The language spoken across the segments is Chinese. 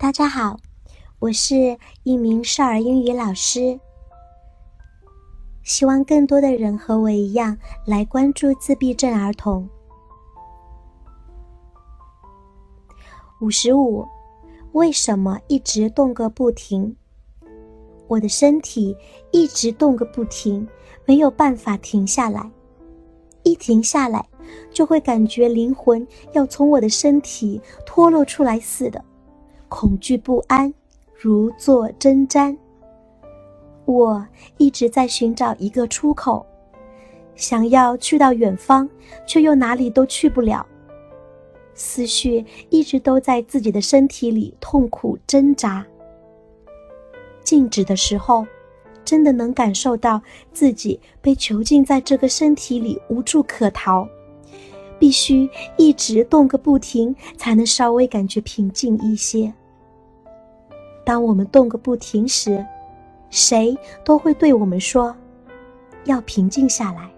大家好，我是一名少儿英语老师。希望更多的人和我一样来关注自闭症儿童。五十五，为什么一直动个不停？我的身体一直动个不停，没有办法停下来。一停下来，就会感觉灵魂要从我的身体脱落出来似的。恐惧不安，如坐针毡。我一直在寻找一个出口，想要去到远方，却又哪里都去不了。思绪一直都在自己的身体里痛苦挣扎。静止的时候，真的能感受到自己被囚禁在这个身体里，无处可逃。必须一直动个不停，才能稍微感觉平静一些。当我们动个不停时，谁都会对我们说：“要平静下来。”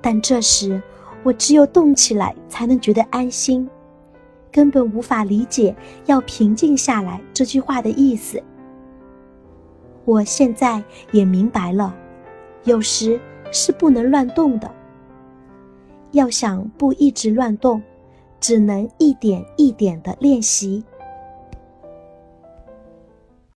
但这时，我只有动起来才能觉得安心，根本无法理解“要平静下来”这句话的意思。我现在也明白了，有时是不能乱动的。要想不一直乱动，只能一点一点的练习。